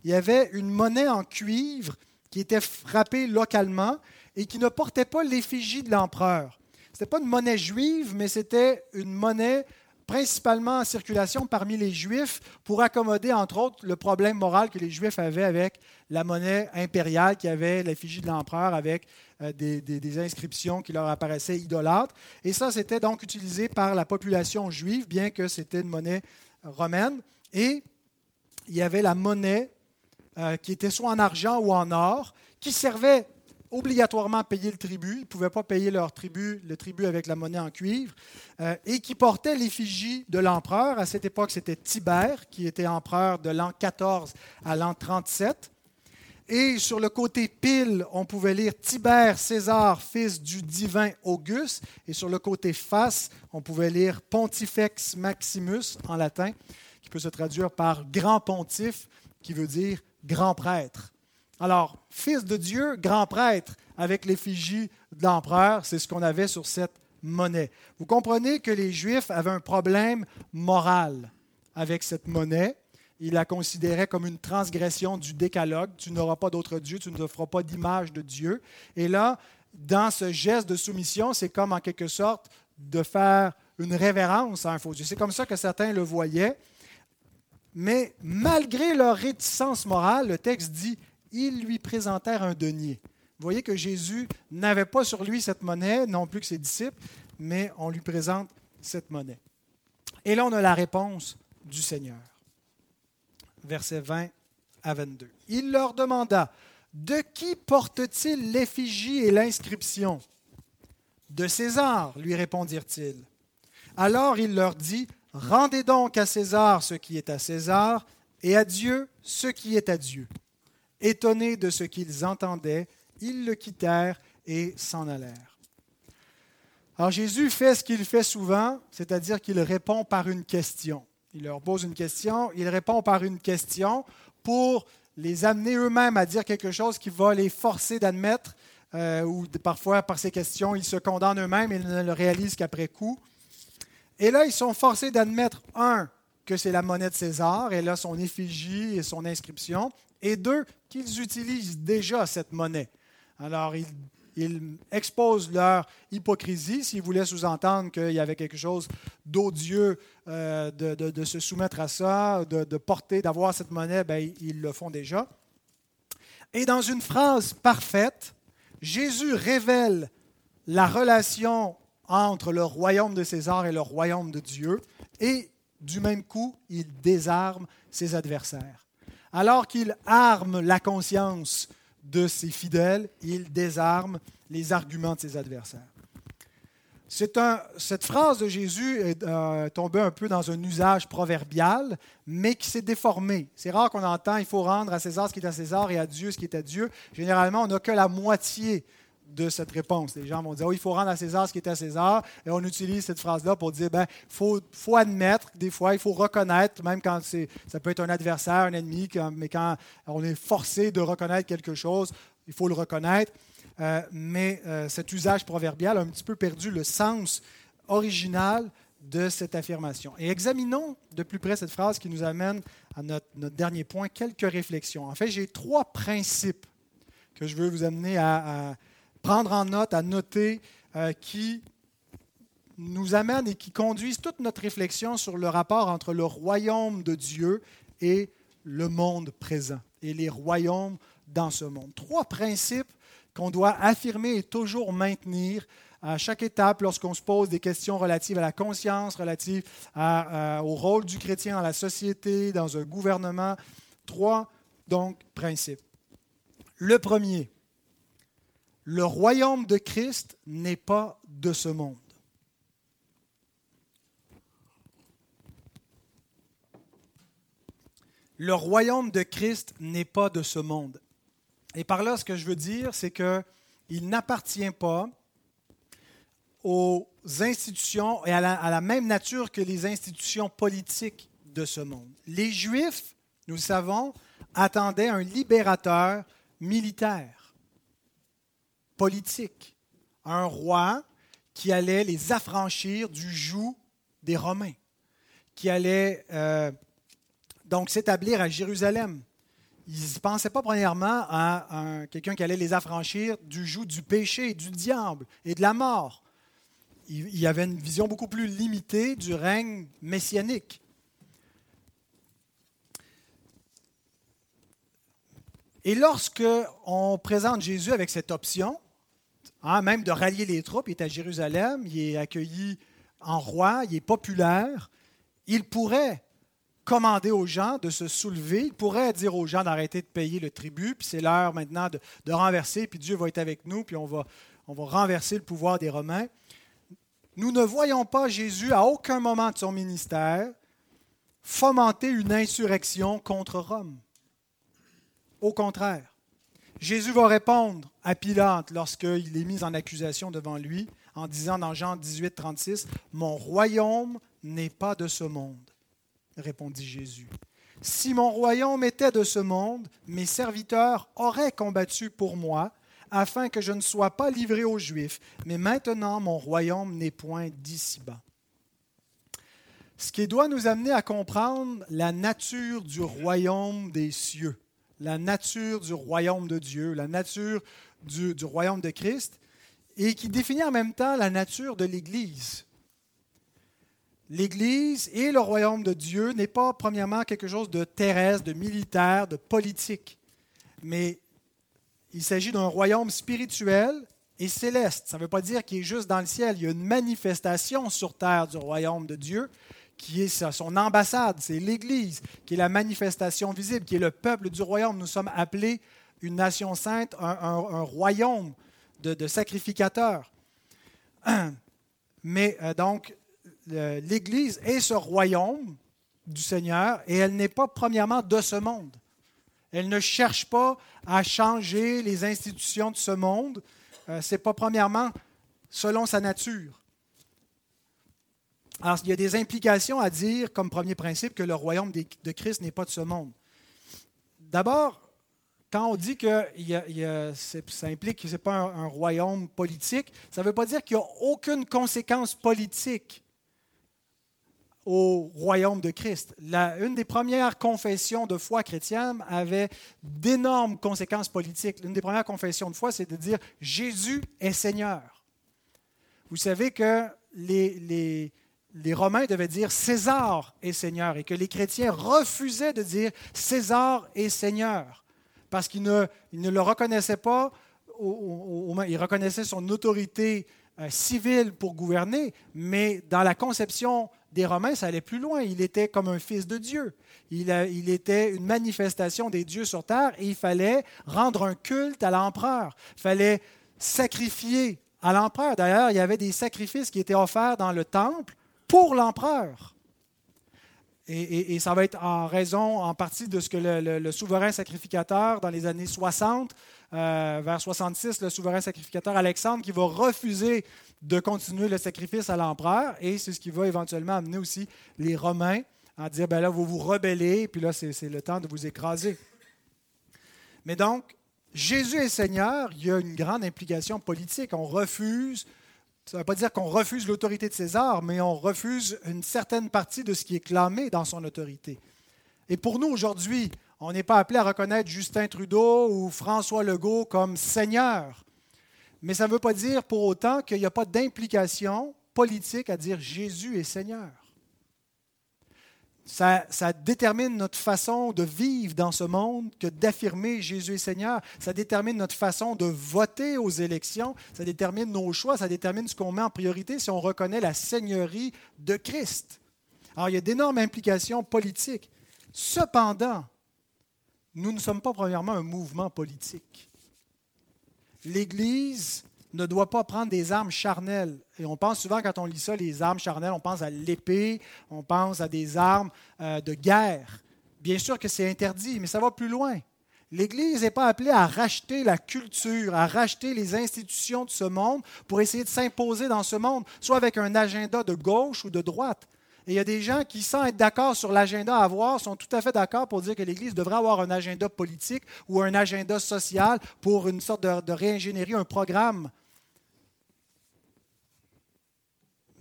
Il y avait une monnaie en cuivre qui était frappée localement et qui ne portait pas l'effigie de l'empereur. Ce n'était pas une monnaie juive, mais c'était une monnaie principalement en circulation parmi les Juifs pour accommoder, entre autres, le problème moral que les Juifs avaient avec la monnaie impériale qui avait l'effigie de l'empereur avec euh, des, inscriptions qui leur apparaissaient idolâtres. Et ça, c'était donc utilisé par la population juive, bien que c'était une monnaie romaine. Et il y avait la monnaie euh, qui était soit en argent ou en or, qui servait obligatoirement payer le tribut. Ils ne pouvaient pas payer leur tribut, le tribut avec la monnaie en cuivre. Euh, et qui portait l'effigie de l'empereur. À cette époque, c'était Tibère, qui était empereur de l'an 14 à l'an 37. Et sur le côté pile, on pouvait lire Tibère César, fils du divin Auguste. Et sur le côté face, on pouvait lire Pontifex Maximus en latin, qui peut se traduire par grand pontife, qui veut dire grand prêtre. Alors, fils de Dieu, grand prêtre, avec l'effigie de l'empereur, c'est ce qu'on avait sur cette monnaie. Vous comprenez que les Juifs avaient un problème moral avec cette monnaie. Ils la considéraient comme une transgression du décalogue. Tu n'auras pas d'autre Dieu, tu ne feras pas d'image de Dieu. Et là, dans ce geste de soumission, c'est comme en quelque sorte de faire une révérence à un faux Dieu. C'est comme ça que certains le voyaient. Mais malgré leur réticence morale, le texte dit ils lui présentèrent un denier. Vous voyez que Jésus n'avait pas sur lui cette monnaie, non plus que ses disciples, mais on lui présente cette monnaie. Et là, on a la réponse du Seigneur. Versets 20 à 22. Il leur demanda, De qui porte-t-il l'effigie et l'inscription De César, lui répondirent-ils. Alors il leur dit, Rendez donc à César ce qui est à César, et à Dieu ce qui est à Dieu. Étonnés de ce qu'ils entendaient, ils le quittèrent et s'en allèrent. Alors Jésus fait ce qu'il fait souvent, c'est-à-dire qu'il répond par une question. Il leur pose une question, il répond par une question pour les amener eux-mêmes à dire quelque chose qui va les forcer d'admettre, euh, ou parfois par ces questions, ils se condamnent eux-mêmes et ne le réalisent qu'après coup. Et là, ils sont forcés d'admettre, un, que c'est la monnaie de César, et là son effigie et son inscription, et deux, qu'ils utilisent déjà cette monnaie. Alors, ils, exposent leur hypocrisie, s'ils voulaient sous-entendre qu'il y avait quelque chose d'odieux euh, de, se soumettre à ça, de, porter, d'avoir cette monnaie, ben, ils le font déjà. Et dans une phrase parfaite, Jésus révèle la relation entre le royaume de César et le royaume de Dieu, et du même coup, il désarme ses adversaires. Alors qu'il arme la conscience de ses fidèles, il désarme les arguments de ses adversaires. cette phrase de Jésus est euh, tombée un peu dans un usage proverbial, mais qui s'est déformé. C'est rare qu'on entend il faut rendre à César ce qui est à César et à Dieu ce qui est à Dieu. Généralement, on n'a que la moitié de cette réponse. Les gens vont dire, oh, il faut rendre à César ce qui est à César. Et on utilise cette phrase-là pour dire, ben, faut, faut admettre, des fois, il faut reconnaître, même quand c'est, ça peut être un adversaire, un ennemi, mais quand on est forcé de reconnaître quelque chose, il faut le reconnaître. Euh, mais euh, cet usage proverbial a un petit peu perdu le sens original de cette affirmation. Et examinons de plus près cette phrase qui nous amène à notre, dernier point, quelques réflexions. En fait, j'ai trois principes que je veux vous amener à, prendre en note, à noter, euh, qui nous amènent et qui conduisent toute notre réflexion sur le rapport entre le royaume de Dieu et le monde présent, et les royaumes dans ce monde. Trois principes qu'on doit affirmer et toujours maintenir à chaque étape lorsqu'on se pose des questions relatives à la conscience, relatives au rôle du chrétien dans la société, dans un gouvernement. Trois, donc, principes. Le premier, le royaume de Christ n'est pas de ce monde. Le royaume de Christ n'est pas de ce monde. Et par là, ce que je veux dire, c'est qu'il n'appartient pas aux institutions et à la, même nature que les institutions politiques de ce monde. Les Juifs, nous le savons, attendaient un libérateur militaire, un roi qui allait les affranchir du joug des Romains, qui allait euh, donc s'établir à Jérusalem. Ils ne pensaient pas premièrement à quelqu'un qui allait les affranchir du joug du péché, du diable et de la mort il y avait une vision beaucoup plus limitée du règne messianique. Et lorsque on présente Jésus avec cette option, hein, même de rallier les troupes, il est à Jérusalem, il est accueilli en roi, il est populaire, il pourrait commander aux gens de se soulever, il pourrait dire aux gens d'arrêter de payer le tribut, puis c'est l'heure maintenant de, renverser, puis Dieu va être avec nous, puis on va, on va renverser le pouvoir des Romains. Nous ne voyons pas Jésus à aucun moment de son ministère fomenter une insurrection contre Rome. Au contraire, Jésus va répondre à Pilate lorsqu'il est mis en accusation devant lui en disant dans Jean 18, 36, Mon royaume n'est pas de ce monde, répondit Jésus. Si mon royaume était de ce monde, mes serviteurs auraient combattu pour moi afin que je ne sois pas livré aux Juifs, mais maintenant mon royaume n'est point d'ici-bas. Ce qui doit nous amener à comprendre la nature du royaume des cieux, la nature du royaume de Dieu, la nature du, royaume de Christ, et qui définit en même temps la nature de l'Église. L'Église et le royaume de Dieu n'est pas premièrement quelque chose de terrestre, de militaire, de politique, mais il s'agit d'un royaume spirituel et céleste. Ça ne veut pas dire qu'il est juste dans le ciel. Il y a une manifestation sur terre du royaume de Dieu qui est son ambassade, c'est l'Église, qui est la manifestation visible, qui est le peuple du royaume. Nous sommes appelés une nation sainte, un, royaume de, sacrificateurs. [CLEARS THROAT] Mais euh, donc, l'Église est ce royaume du Seigneur et elle n'est pas premièrement de ce monde. Elle ne cherche pas à changer les institutions de ce monde. Euh, ce n'est pas premièrement selon sa nature. Alors, il y a des implications à dire comme premier principe que le royaume de Christ n'est pas de ce monde. D'abord, quand on dit que ça implique que ce n'est pas un, royaume politique, ça ne veut pas dire qu'il n'y a aucune conséquence politique au royaume de Christ. une des premières confessions de foi chrétienne avait d'énormes conséquences politiques. L'une des premières confessions de foi, c'est de dire Jésus est Seigneur. Vous savez que les, les, Romains devaient dire César est Seigneur et que les chrétiens refusaient de dire César est Seigneur parce qu'ils ne, le reconnaissaient pas, ils reconnaissaient son autorité euh, civile pour gouverner, mais dans la conception des Romains, ça allait plus loin. Il était comme un fils de Dieu. Il, il, était une manifestation des dieux sur terre et il fallait rendre un culte à l'empereur. Il fallait sacrifier à l'empereur. D'ailleurs, il y avait des sacrifices qui étaient offerts dans le temple pour l'empereur. Et, ça va être en raison, en partie, de ce que le, souverain sacrificateur, dans les années 60, euh, vers 66, le souverain sacrificateur Alexandre qui va refuser de continuer le sacrifice à l'empereur. Et c'est ce qui va éventuellement amener aussi les Romains à dire, ben là, vous vous rebellez, puis là, c'est le temps de vous écraser. Mais donc, Jésus est Seigneur, il y a une grande implication politique. On refuse, ça ne veut pas dire qu'on refuse l'autorité de César, mais on refuse une certaine partie de ce qui est clamé dans son autorité. Et pour nous aujourd'hui, on n'est pas appelé à reconnaître Justin Trudeau ou François Legault comme Seigneur. Mais ça ne veut pas dire pour autant qu'il n'y a pas d'implication politique à dire Jésus est Seigneur. Ça, détermine notre façon de vivre dans ce monde que d'affirmer Jésus est Seigneur. Ça détermine notre façon de voter aux élections. Ça détermine nos choix. Ça détermine ce qu'on met en priorité si on reconnaît la Seigneurie de Christ. Alors, il y a d'énormes implications politiques. Cependant, nous ne sommes pas premièrement un mouvement politique. L'Église ne doit pas prendre des armes charnelles. Et on pense souvent, quand on lit ça, les armes charnelles, on pense à l'épée, on pense à des armes euh, de guerre. Bien sûr que c'est interdit, mais ça va plus loin. L'Église n'est pas appelée à racheter la culture, à racheter les institutions de ce monde pour essayer de s'imposer dans ce monde, soit avec un agenda de gauche ou de droite. Et il y a des gens qui, sans être d'accord sur l'agenda à avoir, sont tout à fait d'accord pour dire que l'Église devrait avoir un agenda politique ou un agenda social pour une sorte de, réingénierie, un programme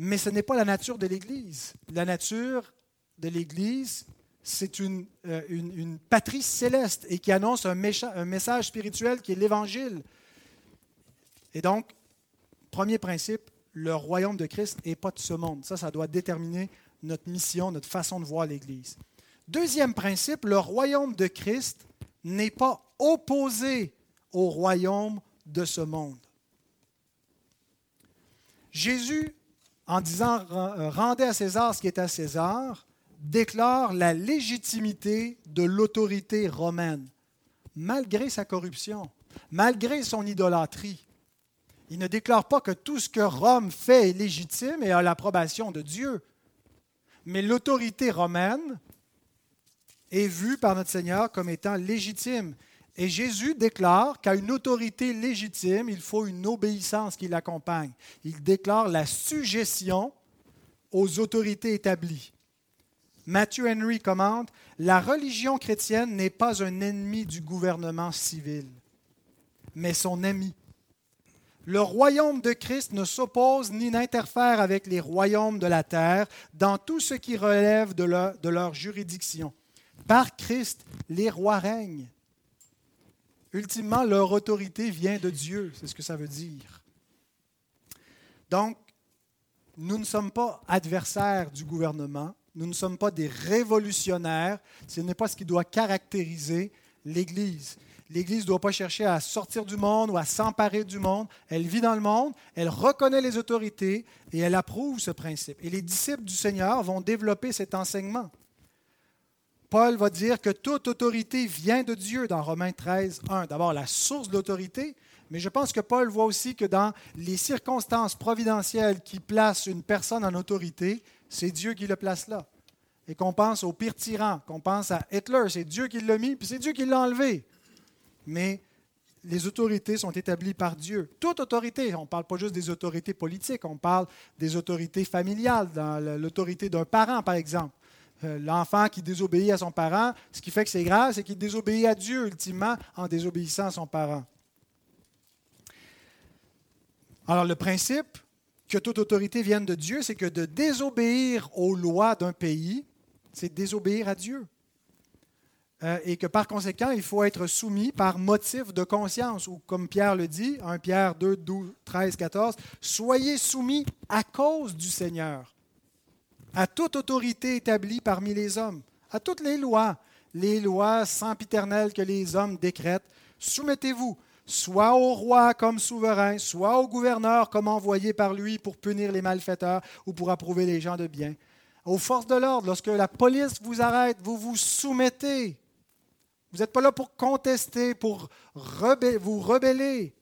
Mais ce n'est pas la nature de l'Église. La nature de l'Église, c'est une, euh, patrie céleste et qui annonce un message spirituel qui est l'Évangile. Et donc, premier principe, le royaume de Christ n'est pas de ce monde. Ça, ça doit déterminer notre mission, notre façon de voir l'Église. Deuxième principe, le royaume de Christ n'est pas opposé au royaume de ce monde. Jésus en disant euh, rendez à César ce qui est à César, déclare la légitimité de l'autorité romaine, malgré sa corruption, malgré son idolâtrie. Il ne déclare pas que tout ce que Rome fait est légitime et a l'approbation de Dieu. Mais l'autorité romaine est vue par notre Seigneur comme étant légitime. Et Jésus déclare qu'à une autorité légitime, il faut une obéissance qui l'accompagne. Il déclare la suggestion aux autorités établies. Matthew Henry commente, La religion chrétienne n'est pas un ennemi du gouvernement civil, mais son ami. Le royaume de Christ ne s'oppose ni n'interfère avec les royaumes de la terre dans tout ce qui relève de leur, juridiction. Par Christ, les rois règnent. Ultimement, leur autorité vient de Dieu, c'est ce que ça veut dire. Donc, nous ne sommes pas adversaires du gouvernement, nous ne sommes pas des révolutionnaires, ce n'est pas ce qui doit caractériser l'Église. L'Église ne doit pas chercher à sortir du monde ou à s'emparer du monde. Elle vit dans le monde, elle reconnaît les autorités et elle approuve ce principe. Et les disciples du Seigneur vont développer cet enseignement. Paul va dire que toute autorité vient de Dieu dans Romains 13, 1. D'abord, la source de l'autorité, mais je pense que Paul voit aussi que dans les circonstances providentielles qui placent une personne en autorité, c'est Dieu qui le place là. Et qu'on pense au pire tyran, qu'on pense à Hitler, c'est Dieu qui l'a mis, puis c'est Dieu qui l'a enlevé. Mais les autorités sont établies par Dieu. Toute autorité, on ne parle pas juste des autorités politiques, on parle des autorités familiales, dans l'autorité d'un parent, par exemple. Euh, l'enfant qui désobéit à son parent, ce qui fait que c'est grave, c'est qu'il désobéit à Dieu ultimement en désobéissant à son parent. Alors le principe que toute autorité vienne de Dieu, c'est que de désobéir aux lois d'un pays, c'est désobéir à Dieu. Euh, et que par conséquent, il faut être soumis par motif de conscience, ou comme Pierre le dit, 1 Pierre 2, 12, 13, 14, soyez soumis à cause du Seigneur à toute autorité établie parmi les hommes, à toutes les lois, les lois sempiternelles que les hommes décrètent. Soumettez-vous, soit au roi comme souverain, soit au gouverneur comme envoyé par lui pour punir les malfaiteurs ou pour approuver les gens de bien. Aux forces de l'ordre, lorsque la police vous arrête, vous vous soumettez. Vous n'êtes pas là pour contester, pour vous rebeller.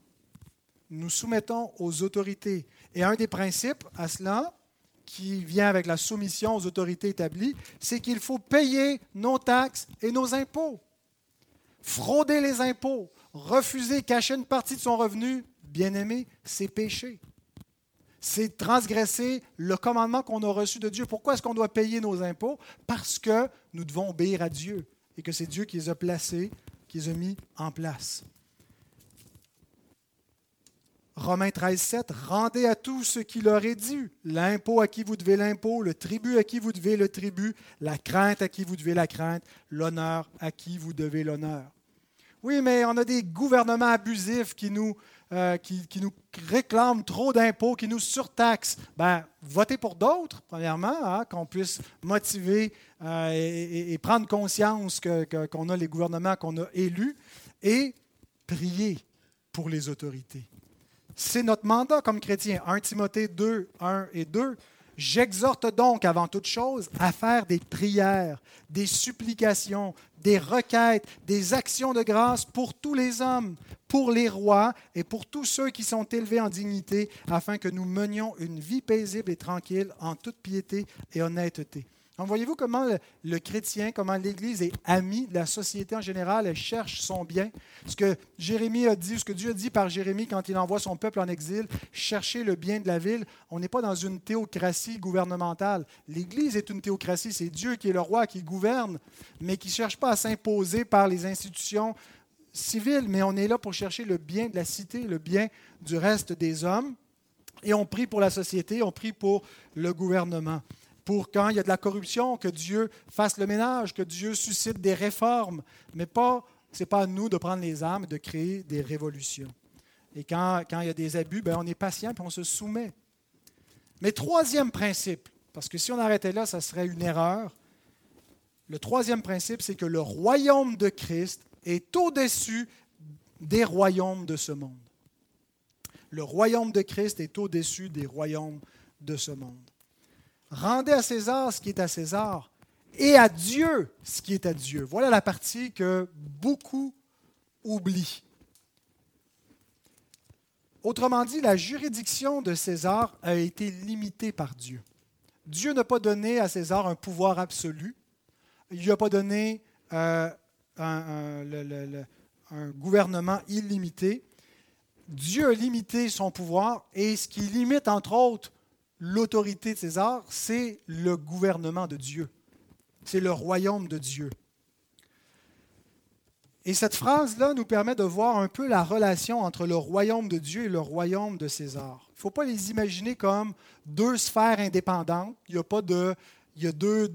Nous soumettons aux autorités. Et un des principes à cela, qui vient avec la soumission aux autorités établies, c'est qu'il faut payer nos taxes et nos impôts. Frauder les impôts, refuser, cacher une partie de son revenu, bien aimé, c'est péché. C'est transgresser le commandement qu'on a reçu de Dieu. Pourquoi est-ce qu'on doit payer nos impôts? Parce que nous devons obéir à Dieu et que c'est Dieu qui les a placés, qui les a mis en place. Romains 13, 7, rendez à tous ce qui leur est dû. L'impôt à qui vous devez l'impôt, le tribut à qui vous devez le tribut, la crainte à qui vous devez la crainte, l'honneur à qui vous devez l'honneur. Oui, mais on a des gouvernements abusifs qui nous, euh, qui, nous réclament trop d'impôts, qui nous surtaxent. Ben, votez pour d'autres, premièrement, hein, qu'on puisse motiver euh, et, prendre conscience qu'on a les gouvernements qu'on a élus, et prier pour les autorités. C'est notre mandat comme chrétien. 1 Timothée 2, 1 et 2. J'exhorte donc avant toute chose à faire des prières, des supplications, des requêtes, des actions de grâce pour tous les hommes, pour les rois et pour tous ceux qui sont élevés en dignité, afin que nous menions une vie paisible et tranquille en toute piété et honnêteté. Donc, voyez-vous comment le, chrétien, comment l'Église est amie de la société en général, elle cherche son bien. Ce que Jérémie a dit, ce que Dieu a dit par Jérémie quand il envoie son peuple en exil, chercher le bien de la ville. On n'est pas dans une théocratie gouvernementale. L'Église est une théocratie, c'est Dieu qui est le roi, qui gouverne, mais qui ne cherche pas à s'imposer par les institutions civiles, mais on est là pour chercher le bien de la cité, le bien du reste des hommes. Et on prie pour la société, on prie pour le gouvernement pour quand il y a de la corruption, que Dieu fasse le ménage, que Dieu suscite des réformes, mais pas, ce n'est pas à nous de prendre les armes et de créer des révolutions. Et quand, quand il y a des abus, ben on est patient et on se soumet. Mais troisième principe, parce que si on arrêtait là, ça serait une erreur. Le troisième principe, c'est que le royaume de Christ est au-dessus des royaumes de ce monde. Le royaume de Christ est au-dessus des royaumes de ce monde. Rendez à César ce qui est à César et à Dieu ce qui est à Dieu. Voilà la partie que beaucoup oublient. Autrement dit, la juridiction de César a été limitée par Dieu. Dieu n'a pas donné à César un pouvoir absolu. Il lui a pas donné euh, un, un, gouvernement illimité. Dieu a limité son pouvoir et ce qui limite, entre autres, l'autorité de César, c'est le gouvernement de Dieu. C'est le royaume de Dieu. Et cette phrase-là nous permet de voir un peu la relation entre le royaume de Dieu et le royaume de César. Il ne faut pas les imaginer comme deux sphères indépendantes. Il y a pas de. Il y a deux,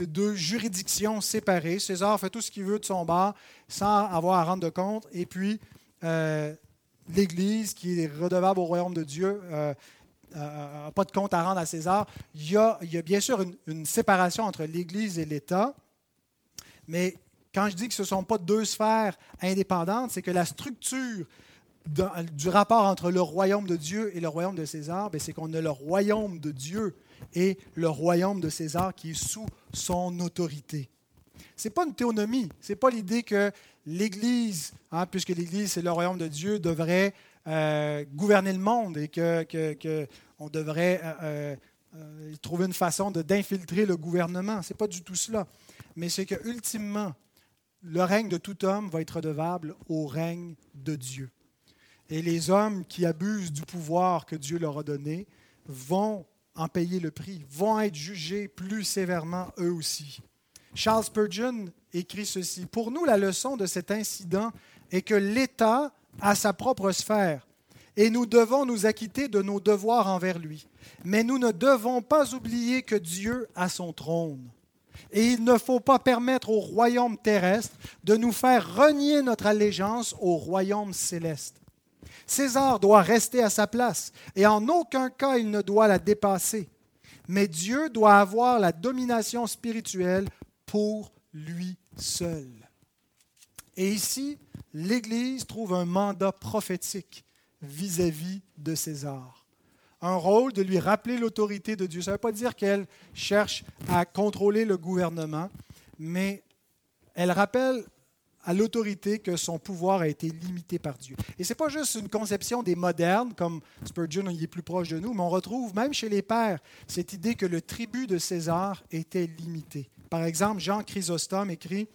deux juridictions séparées. César fait tout ce qu'il veut de son bord sans avoir à rendre de compte. Et puis, euh, l'Église, qui est redevable au royaume de Dieu, euh, euh, pas de compte à rendre à César. Il y a, bien sûr une, séparation entre l'Église et l'État, mais quand je dis que ce ne sont pas deux sphères indépendantes, c'est que la structure du rapport entre le royaume de Dieu et le royaume de César, ben, c'est qu'on a le royaume de Dieu et le royaume de César qui est sous son autorité. Ce n'est pas une théonomie, ce n'est pas l'idée que l'Église, hein, puisque l'Église c'est le royaume de Dieu, devrait euh, gouverner le monde et qu'on que, devrait euh, euh, trouver une façon d'infiltrer le gouvernement. Ce n'est pas du tout cela. Mais c'est que ultimement, le règne de tout homme va être redevable au règne de Dieu. Et les hommes qui abusent du pouvoir que Dieu leur a donné vont en payer le prix, vont être jugés plus sévèrement eux aussi. Charles Spurgeon écrit ceci. Pour nous, la leçon de cet incident est que l'État à sa propre sphère, et nous devons nous acquitter de nos devoirs envers lui. Mais nous ne devons pas oublier que Dieu a son trône. Et il ne faut pas permettre au royaume terrestre de nous faire renier notre allégeance au royaume céleste. César doit rester à sa place et en aucun cas il ne doit la dépasser. Mais Dieu doit avoir la domination spirituelle pour lui seul. Et ici, l'Église trouve un mandat prophétique vis-à-vis de César. Un rôle de lui rappeler l'autorité de Dieu. Ça ne veut pas dire qu'elle cherche à contrôler le gouvernement, mais elle rappelle à l'autorité que son pouvoir a été limité par Dieu. Et ce n'est pas juste une conception des modernes, comme Spurgeon il est plus proche de nous, mais on retrouve même chez les pères cette idée que le tribut de César était limité. Par exemple, Jean Chrysostome écrit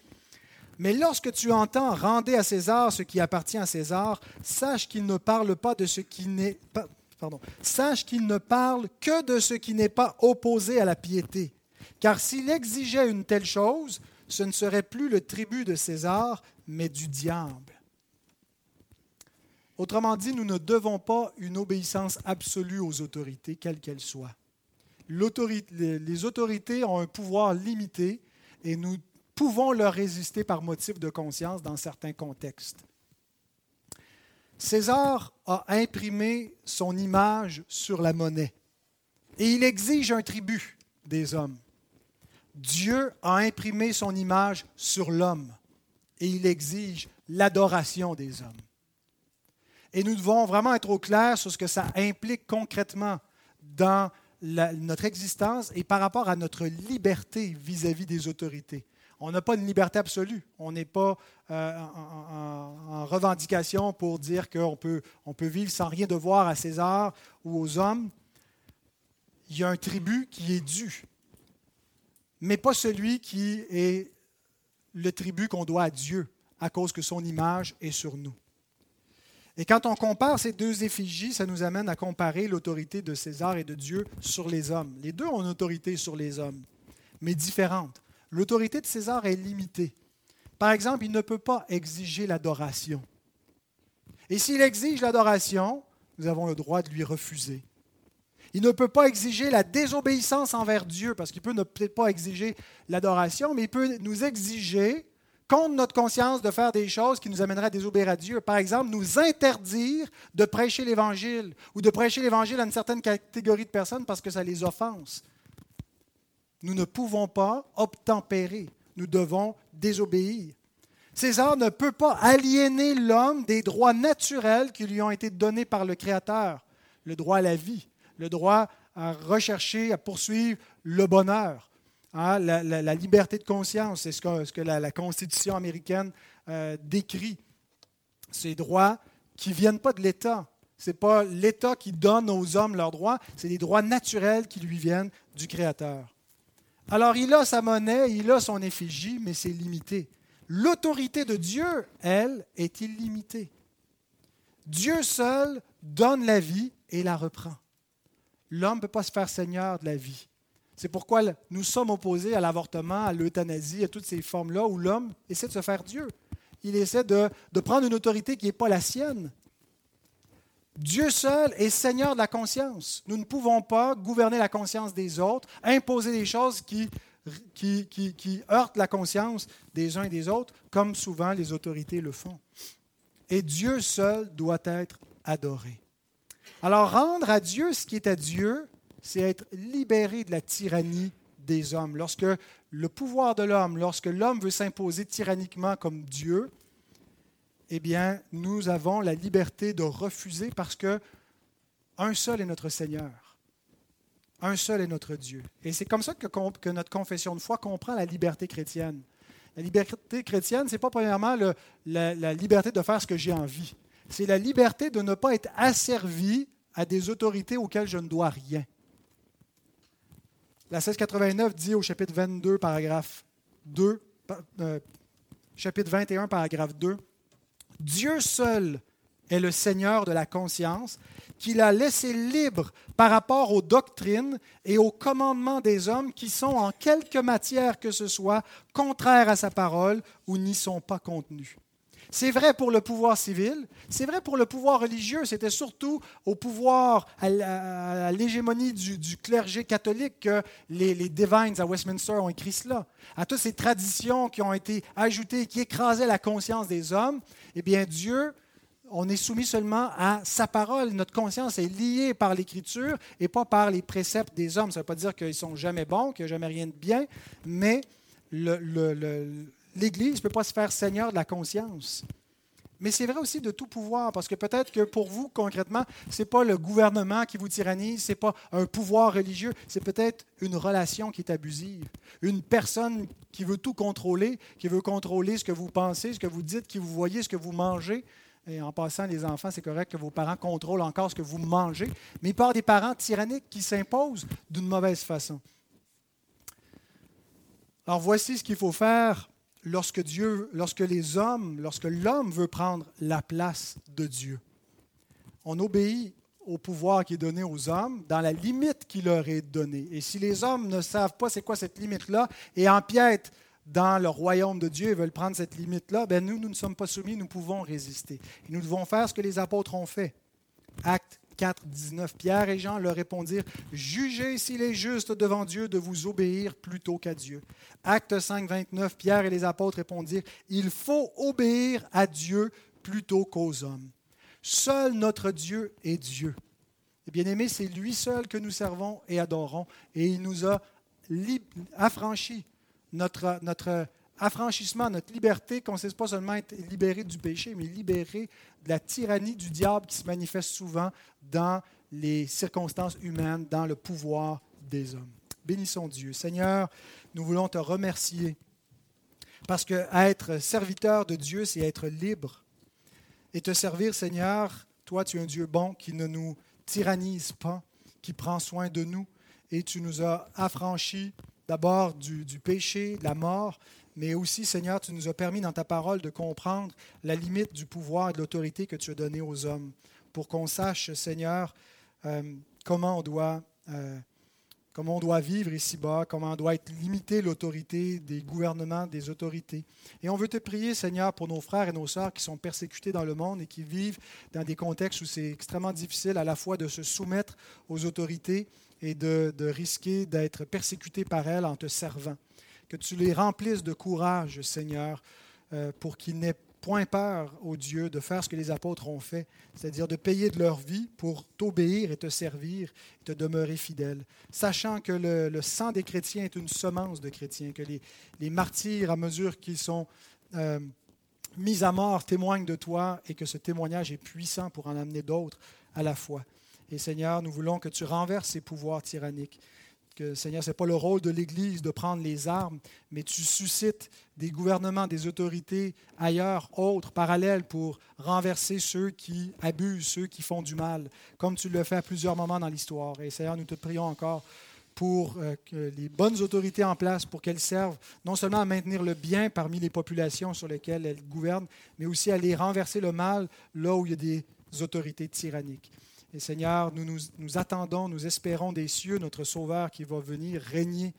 Mais lorsque tu entends rendez à César ce qui appartient à César, sache qu'il ne parle pas de ce qui n'est pas pardon, sache qu'il ne parle que de ce qui n'est pas opposé à la piété. Car s'il exigeait une telle chose, ce ne serait plus le tribut de César, mais du diable. Autrement dit, nous ne devons pas une obéissance absolue aux autorités, quelles qu'elles soient. Les autorités ont un pouvoir limité et nous pouvons leur résister par motif de conscience dans certains contextes. César a imprimé son image sur la monnaie et il exige un tribut des hommes. Dieu a imprimé son image sur l'homme et il exige l'adoration des hommes. Et nous devons vraiment être au clair sur ce que ça implique concrètement dans notre existence et par rapport à notre liberté vis-à-vis des autorités. On n'a pas une liberté absolue. On n'est pas euh, en, revendication pour dire qu'on peut, on peut vivre sans rien devoir à César ou aux hommes. Il y a un tribut qui est dû, mais pas celui qui est le tribut qu'on doit à Dieu à cause que son image est sur nous. Et quand on compare ces deux effigies, ça nous amène à comparer l'autorité de César et de Dieu sur les hommes. Les deux ont une autorité sur les hommes, mais différente. L'autorité de César est limitée. Par exemple, il ne peut pas exiger l'adoration. Et s'il exige l'adoration, nous avons le droit de lui refuser. Il ne peut pas exiger la désobéissance envers Dieu, parce qu'il peut ne peut-être pas exiger l'adoration, mais il peut nous exiger contre notre conscience de faire des choses qui nous amèneraient à désobéir à Dieu. Par exemple, nous interdire de prêcher l'Évangile ou de prêcher l'Évangile à une certaine catégorie de personnes parce que ça les offense. Nous ne pouvons pas obtempérer, nous devons désobéir. César ne peut pas aliéner l'homme des droits naturels qui lui ont été donnés par le Créateur, le droit à la vie, le droit à rechercher, à poursuivre le bonheur, Hein, la, liberté de conscience, c'est ce que, la, Constitution américaine euh, décrit. Ces droits qui ne viennent pas de l'État. Ce n'est pas l'État qui donne aux hommes leurs droits, c'est des droits naturels qui lui viennent du Créateur. Alors il a sa monnaie, il a son effigie, mais c'est limité. L'autorité de Dieu, elle, est illimitée. Dieu seul donne la vie et la reprend. L'homme ne peut pas se faire seigneur de la vie. C'est pourquoi nous sommes opposés à l'avortement, à l'euthanasie, à toutes ces formes-là où l'homme essaie de se faire Dieu. Il essaie de, prendre une autorité qui n'est pas la sienne. Dieu seul est Seigneur de la conscience. Nous ne pouvons pas gouverner la conscience des autres, imposer des choses qui, heurtent la conscience des uns et des autres, comme souvent les autorités le font. Et Dieu seul doit être adoré. Alors rendre à Dieu ce qui est à Dieu, c'est être libéré de la tyrannie des hommes. Lorsque le pouvoir de l'homme, lorsque l'homme veut s'imposer tyranniquement comme Dieu, eh bien, nous avons la liberté de refuser parce que un seul est notre Seigneur. Un seul est notre Dieu. Et c'est comme ça que, notre confession de foi comprend la liberté chrétienne. La liberté chrétienne, ce n'est pas premièrement la, la liberté de faire ce que j'ai envie. C'est la liberté de ne pas être asservi à des autorités auxquelles je ne dois rien. La 1689 dit au chapitre 22, paragraphe 2, euh, chapitre 21, paragraphe 2, Dieu seul est le Seigneur de la conscience, qu'il a laissé libre par rapport aux doctrines et aux commandements des hommes qui sont en quelque matière que ce soit contraires à sa parole ou n'y sont pas contenus. C'est vrai pour le pouvoir civil, c'est vrai pour le pouvoir religieux. C'était surtout au pouvoir, à l'hégémonie du, clergé catholique que les, les, Divines à Westminster ont écrit cela. À toutes ces traditions qui ont été ajoutées, qui écrasaient la conscience des hommes, eh bien Dieu, on est soumis seulement à sa parole. Notre conscience est liée par l'Écriture et pas par les préceptes des hommes. Ça ne veut pas dire qu'ils sont jamais bons, qu'il n'y a jamais rien de bien, mais le l'Église ne peut pas se faire seigneur de la conscience. Mais c'est vrai aussi de tout pouvoir, parce que peut-être que pour vous, concrètement, ce n'est pas le gouvernement qui vous tyrannise, ce n'est pas un pouvoir religieux, c'est peut-être une relation qui est abusive. Une personne qui veut tout contrôler, qui veut contrôler ce que vous pensez, ce que vous dites, qui vous voyez, ce que vous mangez. Et en passant, les enfants, c'est correct que vos parents contrôlent encore ce que vous mangez, mais par des parents tyranniques qui s'imposent d'une mauvaise façon. Alors voici ce qu'il faut faire lorsque Dieu, lorsque les hommes, lorsque l'homme veut prendre la place de Dieu. On obéit au pouvoir qui est donné aux hommes dans la limite qui leur est donnée. Et si les hommes ne savent pas c'est quoi cette limite-là et empiètent dans le royaume de Dieu et veulent prendre cette limite-là, ben nous, nous ne sommes pas soumis, nous pouvons résister. Et nous devons faire ce que les apôtres ont fait. Acte 4, 19. Pierre et Jean leur répondirent Jugez s'il est juste devant Dieu de vous obéir plutôt qu'à Dieu. Acte 5, 29. Pierre et les apôtres répondirent Il faut obéir à Dieu plutôt qu'aux hommes. Seul notre Dieu est Dieu. Et bien aimé, c'est lui seul que nous servons et adorons. Et il nous a affranchis. Notre, notre affranchissement, notre liberté consiste pas seulement être libéré du péché, mais libéré de la tyrannie du diable qui se manifeste souvent dans les circonstances humaines, dans le pouvoir des hommes. Bénissons Dieu. Seigneur, nous voulons te remercier parce que être serviteur de Dieu, c'est être libre. Et te servir, Seigneur, toi, tu es un Dieu bon qui ne nous tyrannise pas, qui prend soin de nous. Et tu nous as affranchis d'abord du, du péché, de la mort, mais aussi, Seigneur, tu nous as permis dans ta parole de comprendre la limite du pouvoir et de l'autorité que tu as donné aux hommes, pour qu'on sache, Seigneur, euh, comment, on doit, euh, comment on doit vivre ici-bas, comment doit être limitée l'autorité des gouvernements, des autorités. Et on veut te prier, Seigneur, pour nos frères et nos sœurs qui sont persécutés dans le monde et qui vivent dans des contextes où c'est extrêmement difficile à la fois de se soumettre aux autorités et de risquer d'être persécutés par elles en te servant que tu les remplisses de courage, Seigneur, euh, pour qu'ils n'aient point peur, ô Dieu, de faire ce que les apôtres ont fait, c'est-à-dire de payer de leur vie pour t'obéir et te servir et te demeurer fidèle, sachant que le, sang des chrétiens est une semence de chrétiens, que les, martyrs, à mesure qu'ils sont euh, mis à mort, témoignent de toi et que ce témoignage est puissant pour en amener d'autres à la foi. Et Seigneur, nous voulons que tu renverses ces pouvoirs tyranniques que, Seigneur, ce n'est pas le rôle de l'Église de prendre les armes, mais tu suscites des gouvernements, des autorités ailleurs, autres, parallèles, pour renverser ceux qui abusent, ceux qui font du mal, comme tu le fais à plusieurs moments dans l'histoire. Et Seigneur, nous te prions encore pour euh, que les bonnes autorités en place, pour qu'elles servent non seulement à maintenir le bien parmi les populations sur lesquelles elles gouvernent, mais aussi à les renverser le mal là où il y a des autorités tyranniques. Et Seigneur, nous, nous, attendons, nous espérons des cieux notre Sauveur qui va venir régner.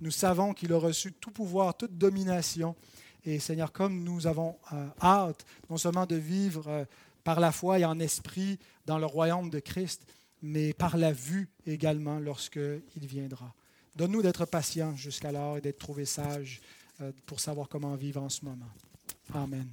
Nous savons qu'il a reçu tout pouvoir, toute domination. Et Seigneur, comme nous avons euh, hâte non seulement de vivre euh, par la foi et en esprit dans le royaume de Christ, mais par la vue également lorsqu'il viendra. Donne-nous d'être patients jusqu'alors et d'être trouvés sages euh, pour savoir comment vivre en ce moment. Amen.